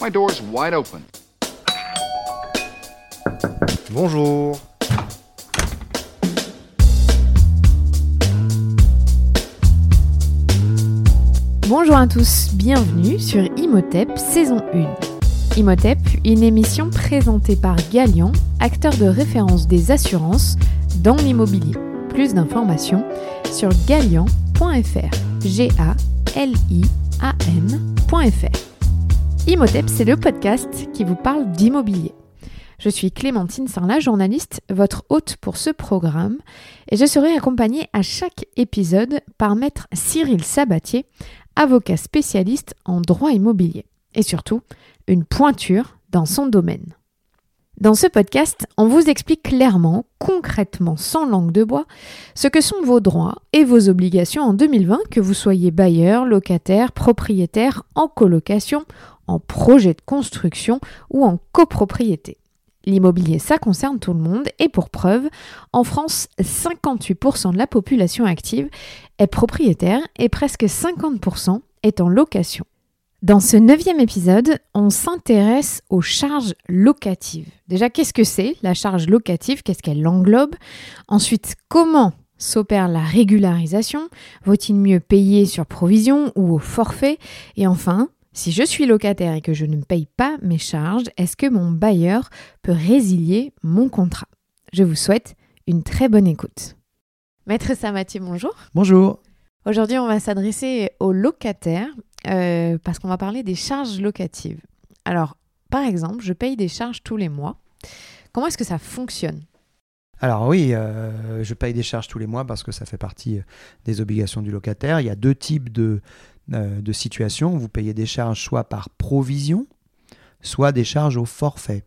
My door's wide open. Bonjour. Bonjour à tous, bienvenue sur Imhotep saison 1. Imhotep, une émission présentée par Galian, acteur de référence des assurances dans l'immobilier. Plus d'informations sur galian.fr. G A L I A N.fr. Imhotep, c'est le podcast qui vous parle d'immobilier. Je suis Clémentine Sarlat, journaliste, votre hôte pour ce programme, et je serai accompagnée à chaque épisode par maître Cyril Sabatier, avocat spécialiste en droit immobilier, et surtout une pointure dans son domaine. Dans ce podcast, on vous explique clairement, concrètement, sans langue de bois, ce que sont vos droits et vos obligations en 2020, que vous soyez bailleur, locataire, propriétaire, en colocation, en projet de construction ou en copropriété. L'immobilier, ça concerne tout le monde et pour preuve, en France, 58% de la population active est propriétaire et presque 50% est en location. Dans ce neuvième épisode, on s'intéresse aux charges locatives. Déjà, qu'est-ce que c'est la charge locative? Qu'est-ce qu'elle englobe? Ensuite, comment s'opère la régularisation? Vaut-il mieux payer sur provision ou au forfait? Et enfin, si je suis locataire et que je ne paye pas mes charges, est-ce que mon bailleur peut résilier mon contrat? Je vous souhaite une très bonne écoute. Maître Samati, bonjour. Bonjour. Aujourd'hui, on va s'adresser aux locataires euh, parce qu'on va parler des charges locatives. Alors, par exemple, je paye des charges tous les mois. Comment est-ce que ça fonctionne? Alors oui, euh, je paye des charges tous les mois parce que ça fait partie des obligations du locataire. Il y a deux types de, euh, de situation, vous payez des charges soit par provision, soit des charges au forfait.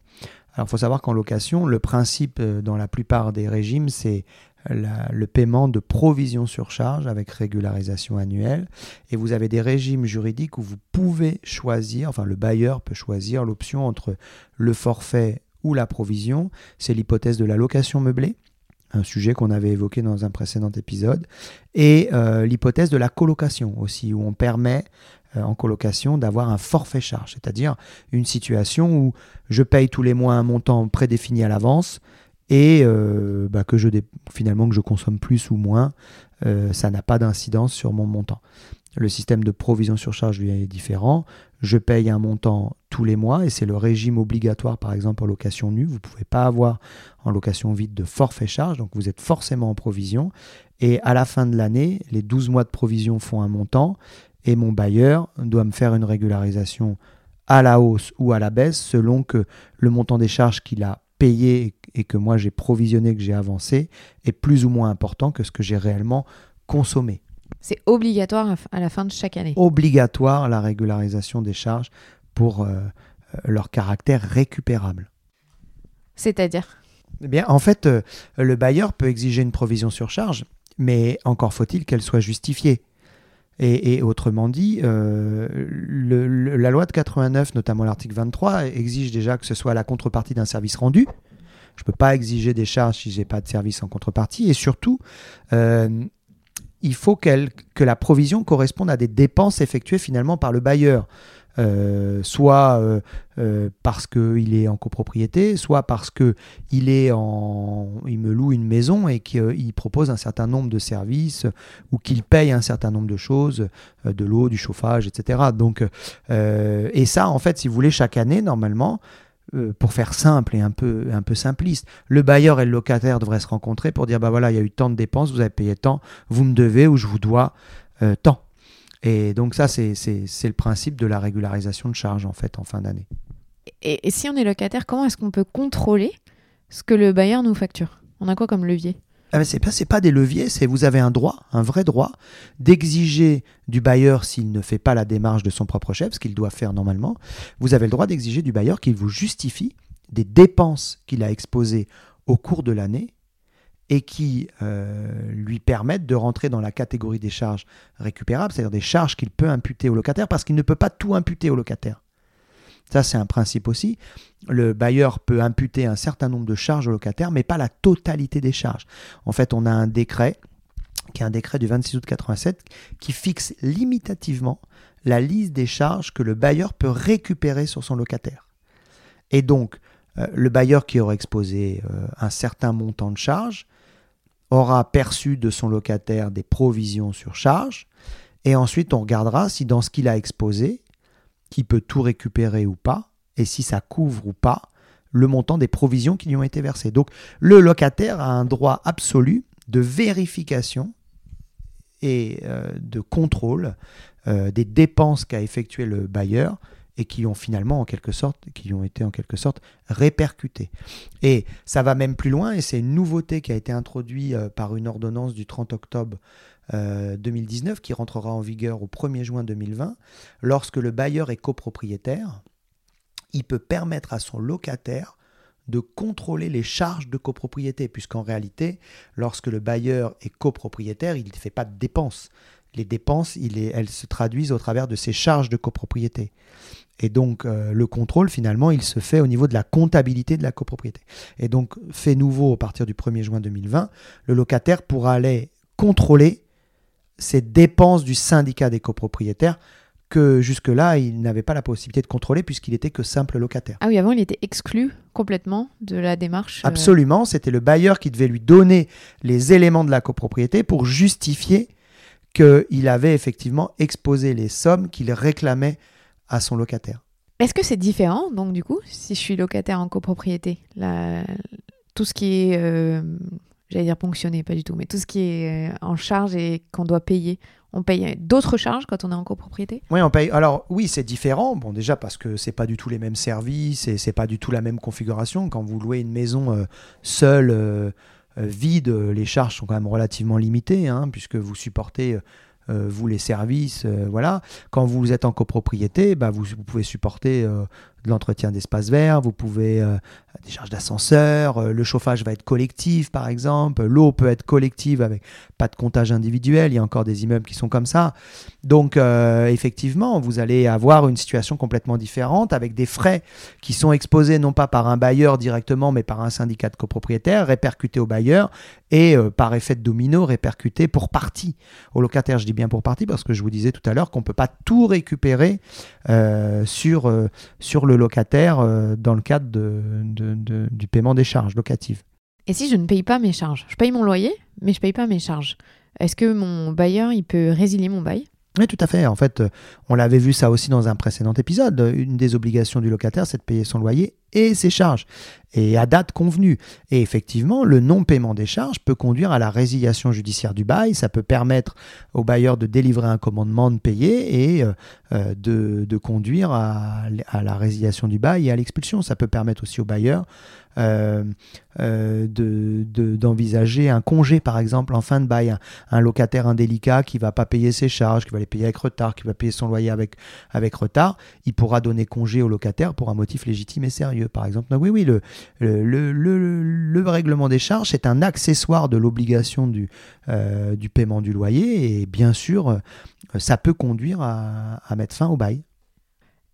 Alors il faut savoir qu'en location, le principe euh, dans la plupart des régimes, c'est le paiement de provision sur charge avec régularisation annuelle. Et vous avez des régimes juridiques où vous pouvez choisir, enfin le bailleur peut choisir l'option entre le forfait ou la provision. C'est l'hypothèse de la location meublée un sujet qu'on avait évoqué dans un précédent épisode, et euh, l'hypothèse de la colocation aussi, où on permet euh, en colocation d'avoir un forfait charge, c'est-à-dire une situation où je paye tous les mois un montant prédéfini à l'avance et euh, bah, que je finalement que je consomme plus ou moins, ça n'a pas d'incidence sur mon montant. Le système de provision sur charge lui est différent. Je paye un montant tous les mois et c'est le régime obligatoire par exemple en location nue. Vous ne pouvez pas avoir en location vide de forfait charge, donc vous êtes forcément en provision. Et à la fin de l'année, les 12 mois de provision font un montant et mon bailleur doit me faire une régularisation à la hausse ou à la baisse selon que le montant des charges qu'il a payé et que moi j'ai provisionné, que j'ai avancé, est plus ou moins important que ce que j'ai réellement consommé. C'est obligatoire à la fin de chaque année. Obligatoire la régularisation des charges pour euh, euh, leur caractère récupérable. C'est-à-dire? Eh bien, en fait, euh, le bailleur peut exiger une provision sur charge, mais encore faut-il qu'elle soit justifiée. Et, autrement dit, la loi de 89, notamment l'article 23, exige déjà que ce soit la contrepartie d'un service rendu. Je ne peux pas exiger des charges si je n'ai pas de service en contrepartie. Et surtout, il faut que la provision corresponde à des dépenses effectuées finalement par le bailleur. Euh, soit euh, euh, parce qu'il est en copropriété, soit parce qu'il est en, il me loue une maison et qu'il propose un certain nombre de services ou qu'il paye un certain nombre de choses, de l'eau, du chauffage, etc. Donc, et ça, en fait, si vous voulez, chaque année, normalement, pour faire simple et un peu, un peu simpliste, le bailleur et le locataire devraient se rencontrer pour dire bah voilà, il y a eu tant de dépenses, vous avez payé tant, vous me devez ou je vous dois tant. Et donc ça, c'est le principe de la régularisation de charges en fait en fin d'année. Et, et, si on est locataire, comment est-ce qu'on peut contrôler ce que le bailleur nous facture? On a quoi comme levier? Ah c'est pas, pas des leviers, c'est vous avez un droit, un vrai droit, d'exiger du bailleur s'il ne fait pas la démarche de son propre chef, ce qu'il doit faire normalement. Vous avez le droit d'exiger du bailleur qu'il vous justifie des dépenses qu'il a exposées au cours de l'année et qui euh, lui permettent de rentrer dans la catégorie des charges récupérables, c'est-à-dire des charges qu'il peut imputer au locataire parce qu'il ne peut pas tout imputer au locataire. Ça, c'est un principe aussi. Le bailleur peut imputer un certain nombre de charges au locataire, mais pas la totalité des charges. En fait, on a un décret qui est un décret du 26 août 87 qui fixe limitativement la liste des charges que le bailleur peut récupérer sur son locataire. Et donc, euh, le bailleur qui aura exposé euh, un certain montant de charges aura perçu de son locataire des provisions sur charge, et ensuite on regardera si dans ce qu'il a exposé, qui peut tout récupérer ou pas, et si ça couvre ou pas le montant des provisions qui lui ont été versées. Donc le locataire a un droit absolu de vérification et euh, de contrôle des dépenses qu'a effectué le bailleur et qui ont finalement en quelque sorte, qui ont été en quelque sorte répercutés. Et ça va même plus loin, et c'est une nouveauté qui a été introduite euh, par une ordonnance du 30 octobre 2019 euh, qui rentrera en vigueur au 1er juin 2020. Lorsque le bailleur est copropriétaire, il peut permettre à son locataire de contrôler les charges de copropriété, puisqu'en réalité, lorsque le bailleur est copropriétaire, il ne fait pas de dépenses les dépenses, elles se traduisent au travers de ces charges de copropriété. Et donc, euh, le contrôle, finalement, il se fait au niveau de la comptabilité de la copropriété. Et donc, fait nouveau, à partir du 1er juin 2020, le locataire pourra aller contrôler ces dépenses du syndicat des copropriétaires que jusque-là, il n'avait pas la possibilité de contrôler puisqu'il était que simple locataire. Ah oui, avant, il était exclu complètement de la démarche. Euh, Absolument, c'était le bailleur qui devait lui donner les éléments de la copropriété pour justifier qu'il avait effectivement exposé les sommes qu'il réclamait à son locataire. Est-ce que c'est différent, donc, du coup, si je suis locataire en copropriété? Tout ce qui est, euh, j'allais dire ponctionné, pas du tout, mais tout ce qui est euh, en charge et qu'on doit payer, on paye d'autres charges quand on est en copropriété? Oui, on paye. Alors oui, c'est différent. Bon, déjà parce que c'est pas du tout les mêmes services et c'est pas du tout la même configuration. Quand vous louez une maison euh, seule, vide, les charges sont quand même relativement limitées, hein, puisque vous supportez euh, vous les services, euh, voilà. Quand vous êtes en copropriété, bah, vous, pouvez supporter euh, de l'entretien d'espaces verts, vous pouvez des charges d'ascenseur, le chauffage va être collectif par exemple, l'eau peut être collective avec pas de comptage individuel, il y a encore des immeubles qui sont comme ça. Donc effectivement, vous allez avoir une situation complètement différente avec des frais qui sont exposés non pas par un bailleur directement mais par un syndicat de copropriétaires répercutés au bailleur et par effet de domino répercutés pour partie au locataire. Je dis bien pour partie parce que je vous disais tout à l'heure qu'on ne peut pas tout récupérer euh, sur, euh, sur le locataire euh, dans le cadre de, du paiement des charges locatives. Et si je ne paye pas mes charges Je paye mon loyer, mais je ne paye pas mes charges. Est-ce que mon bailleur, il peut résilier mon bail? Oui, tout à fait. En fait, on l'avait vu ça aussi dans un précédent épisode. Une des obligations du locataire, c'est de payer son loyer et ses charges, et à date convenue. Et effectivement, le non-paiement des charges peut conduire à la résiliation judiciaire du bail, ça peut permettre au bailleur de délivrer un commandement de payer et euh, euh, de, conduire à, la résiliation du bail et à l'expulsion. Ça peut permettre aussi au bailleur euh, euh, d'envisager un congé, par exemple, en fin de bail. Un, locataire indélicat qui va pas payer ses charges, qui va les payer avec retard, qui va payer son loyer avec, avec retard, il pourra donner congé au locataire pour un motif légitime et sérieux, par exemple. Oui, oui, le, le, le, le règlement des charges est un accessoire de l'obligation du, euh, du paiement du loyer et bien sûr, ça peut conduire à, mettre fin au bail.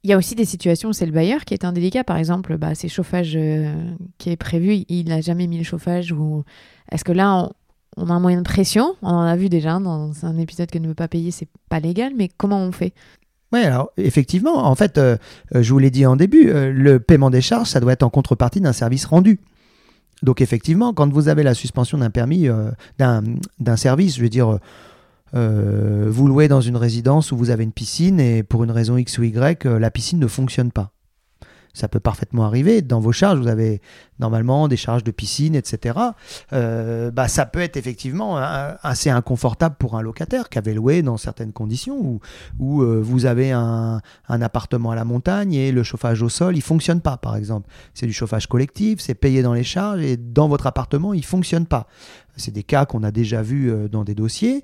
Il y a aussi des situations où c'est le bailleur qui est indélicat. Par exemple, bah, c'est chauffage euh, qui est prévu, il n'a jamais mis le chauffage. Ou... Est-ce que là, on, a un moyen de pression? On en a vu déjà dans un épisode que ne veut pas payer, c'est pas légal, mais comment on fait? Oui, alors effectivement, en fait, euh, euh, je vous l'ai dit en début, le paiement des charges, ça doit être en contrepartie d'un service rendu. Donc effectivement, quand vous avez la suspension d'un permis, d'un service, je veux dire, euh, vous louez dans une résidence où vous avez une piscine et pour une raison X ou Y, euh, la piscine ne fonctionne pas. Ça peut parfaitement arriver. Dans vos charges, vous avez normalement des charges de piscine, etc. Euh, bah, ça peut être effectivement assez inconfortable pour un locataire qui avait loué dans certaines conditions où, où vous avez un, un, appartement à la montagne et le chauffage au sol, il fonctionne pas, par exemple. C'est du chauffage collectif, c'est payé dans les charges et dans votre appartement, il fonctionne pas. C'est des cas qu'on a déjà vus dans des dossiers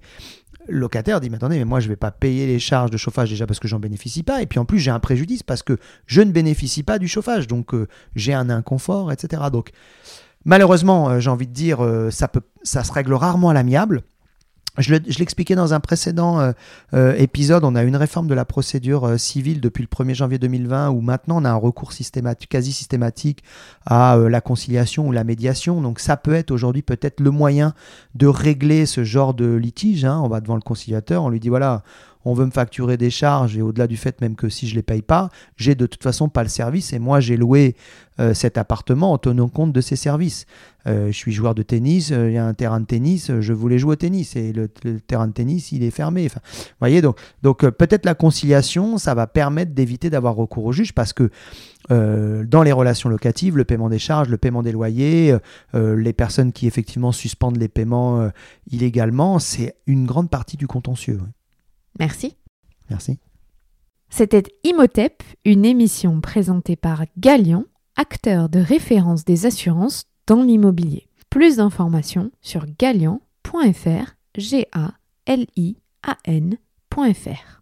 locataire dit mais attendez mais moi je vais pas payer les charges de chauffage déjà parce que j'en bénéficie pas. Et puis en plus j'ai un préjudice parce que je ne bénéficie pas du chauffage. Donc euh, j'ai un inconfort etc donc malheureusement euh, j'ai envie de dire euh, ça se règle rarement à l'amiable je l'expliquais dans un précédent euh, euh, épisode, on a une réforme de la procédure euh, civile depuis le 1er janvier 2020 où maintenant on a un recours systématique, quasi systématique à la conciliation ou la médiation. Donc ça peut être aujourd'hui peut-être le moyen de régler ce genre de litige. Hein. On va devant le conciliateur, on lui dit voilà, on veut me facturer des charges et au-delà du fait même que si je les paye pas, j'ai de toute façon pas le service et moi j'ai loué euh, cet appartement en tenant compte de ces services. Euh, je suis joueur de tennis, euh, il y a un terrain de tennis, je voulais jouer au tennis et le, terrain de tennis il est fermé. Voyez donc, donc peut-être la conciliation, ça va permettre d'éviter d'avoir recours au juge parce que dans les relations locatives, le paiement des charges, le paiement des loyers, les personnes qui effectivement suspendent les paiements illégalement, c'est une grande partie du contentieux. Merci. Merci. C'était Imotep, une émission présentée par Galian, acteur de référence des assurances dans l'immobilier. Plus d'informations sur galian.fr, g a l i a n.fr.